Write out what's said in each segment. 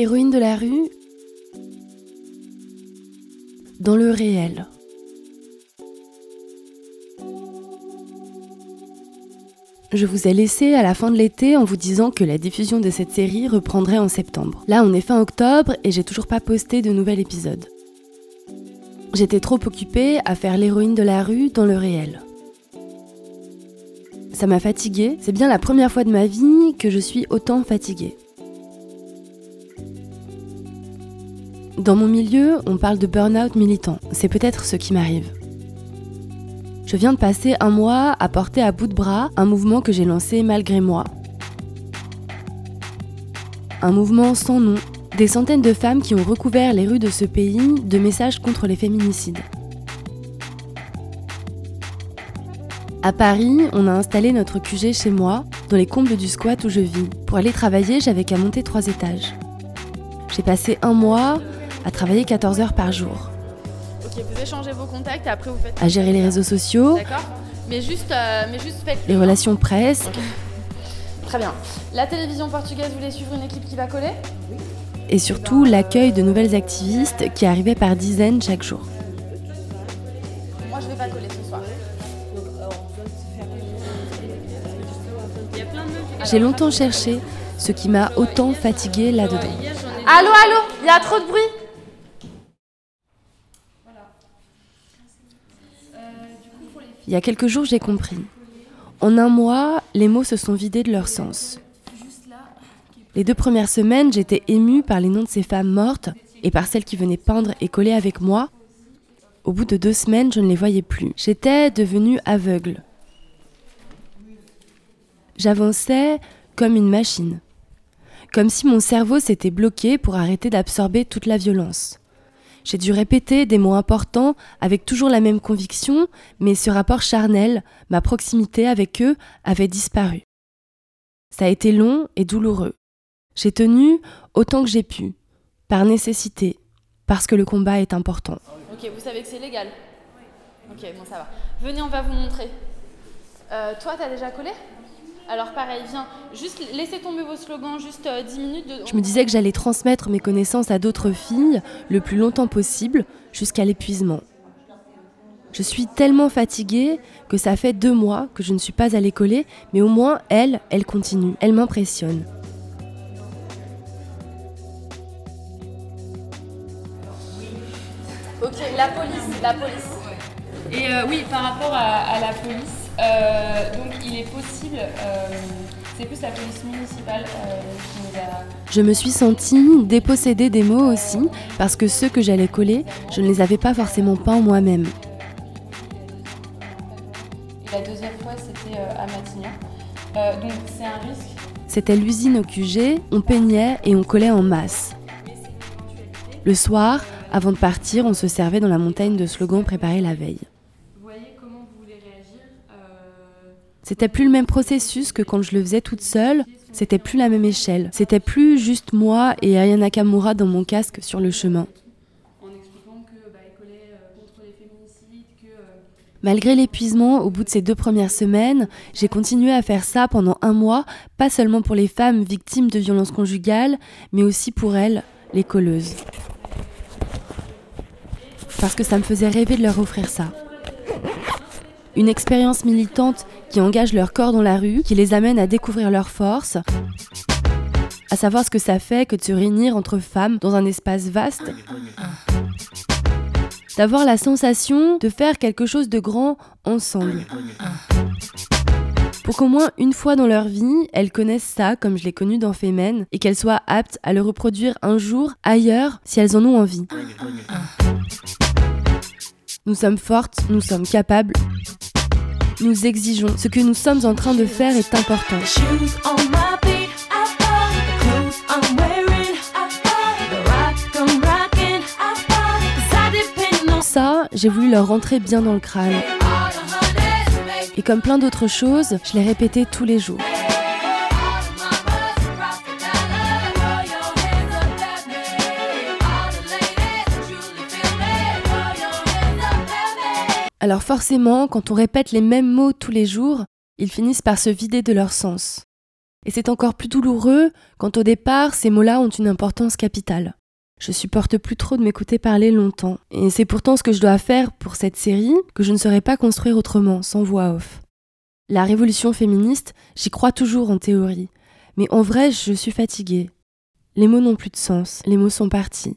Héroïne de la rue dans le réel. Je vous ai laissé à la fin de l'été en vous disant que la diffusion de cette série reprendrait en septembre. Là, on est fin octobre et j'ai toujours pas posté de nouvel épisode. J'étais trop occupée à faire l'héroïne de la rue dans le réel. Ça m'a fatiguée, c'est bien la première fois de ma vie que je suis autant fatiguée. Dans mon milieu, on parle de burn-out militant. C'est peut-être ce qui m'arrive. Je viens de passer un mois à porter à bout de bras un mouvement que j'ai lancé malgré moi. Un mouvement sans nom. Des centaines de femmes qui ont recouvert les rues de ce pays de messages contre les féminicides. À Paris, on a installé notre QG chez moi, dans les combles du squat où je vis. Pour aller travailler, j'avais qu'à monter trois étages. J'ai passé un mois à travailler 14 heures par jour. Ok, vous échangez vos contacts et après vous faites. À gérer les réseaux sociaux. D'accord mais juste, euh, mais juste faites. Les relations presse. Très bien. La télévision portugaise voulait suivre une équipe qui va coller? Et surtout l'accueil de nouvelles activistes qui arrivaient par dizaines chaque jour. Moi, je vais pas coller ce soir. J'ai longtemps cherché ce qui m'a autant fatigué là-dedans. Allô, allô? Il y a trop de bruit? Il y a quelques jours, j'ai compris. En un mois, les mots se sont vidés de leur sens. Les deux premières semaines, j'étais émue par les noms de ces femmes mortes et par celles qui venaient peindre et coller avec moi. Au bout de deux semaines, je ne les voyais plus. J'étais devenue aveugle. J'avançais comme une machine. Comme si mon cerveau s'était bloqué pour arrêter d'absorber toute la violence. J'ai dû répéter des mots importants avec toujours la même conviction, mais ce rapport charnel, ma proximité avec eux, avait disparu. Ça a été long et douloureux. J'ai tenu autant que j'ai pu, par nécessité, parce que le combat est important. Ok, vous savez que c'est légal Ok, bon, ça va. Venez, on va vous montrer. Euh, toi, t'as déjà collé? Alors pareil, viens, juste laissez tomber vos slogans, juste euh, 10 minutes. De... Je me disais que j'allais transmettre mes connaissances à d'autres filles le plus longtemps possible, jusqu'à l'épuisement. Je suis tellement fatiguée que ça fait deux mois que je ne suis pas allée coller, mais au moins elle, elle continue, elle m'impressionne. Ok, la police, la police. Et euh, oui, par rapport à, à la police, euh, donc il est possible, euh, c'est plus la police municipale euh, qui nous a... Je me suis sentie dépossédée des mots aussi, parce que ceux que j'allais coller, je ne les avais pas forcément peints moi-même. La deuxième fois, c'était à Matignon. Donc c'est un risque. C'était l'usine au QG, on peignait et on collait en masse. Le soir, avant de partir, on se servait dans la montagne de slogans préparés la veille. Vous voyez comment vous voulez réagir euh, C'était plus le même processus que quand je le faisais toute seule, c'était plus la même échelle. C'était plus juste moi et Aya Nakamura dans mon casque sur le chemin. En expliquant que il collait contre les féminicides, que... Malgré l'épuisement, au bout de ces deux premières semaines, j'ai continué à faire ça pendant un mois, pas seulement pour les femmes victimes de violences conjugales, mais aussi pour elles, les colleuses. Parce que ça me faisait rêver de leur offrir ça. Une expérience militante qui engage leur corps dans la rue, qui les amène à découvrir leurs forces, à savoir ce que ça fait que de se réunir entre femmes dans un espace vaste, d'avoir la sensation de faire quelque chose de grand ensemble. Pour qu'au moins une fois dans leur vie, elles connaissent ça comme je l'ai connu dans Femen et qu'elles soient aptes à le reproduire un jour ailleurs si elles en ont envie. Nous sommes fortes, nous sommes capables, nous exigeons. Ce que nous sommes en train de faire est important. Ça, j'ai voulu leur rentrer bien dans le crâne. Et comme plein d'autres choses, je les répétais tous les jours. Alors forcément, quand on répète les mêmes mots tous les jours, ils finissent par se vider de leur sens. Et c'est encore plus douloureux quand au départ ces mots-là ont une importance capitale. Je supporte plus trop de m'écouter parler longtemps, et c'est pourtant ce que je dois faire pour cette série que je ne saurais pas construire autrement, sans voix off. La révolution féministe, j'y crois toujours en théorie, mais en vrai je suis fatiguée. Les mots n'ont plus de sens, les mots sont partis.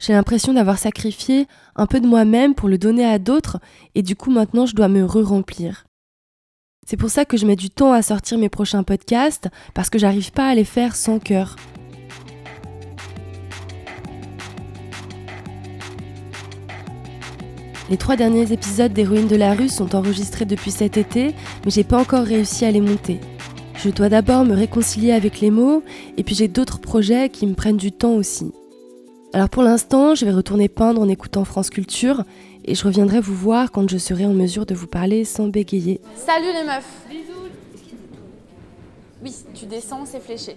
J'ai l'impression d'avoir sacrifié un peu de moi-même pour le donner à d'autres, et du coup maintenant je dois me re-remplir. C'est pour ça que je mets du temps à sortir mes prochains podcasts, parce que j'arrive pas à les faire sans cœur. Les trois derniers épisodes d'Héroïnes de la rue sont enregistrés depuis cet été, mais j'ai pas encore réussi à les monter. Je dois d'abord me réconcilier avec les mots, et puis j'ai d'autres projets qui me prennent du temps aussi. Alors pour l'instant, je vais retourner peindre en écoutant France Culture, et je reviendrai vous voir quand je serai en mesure de vous parler sans bégayer. Salut les meufs. Oui, tu descends, c'est fléché.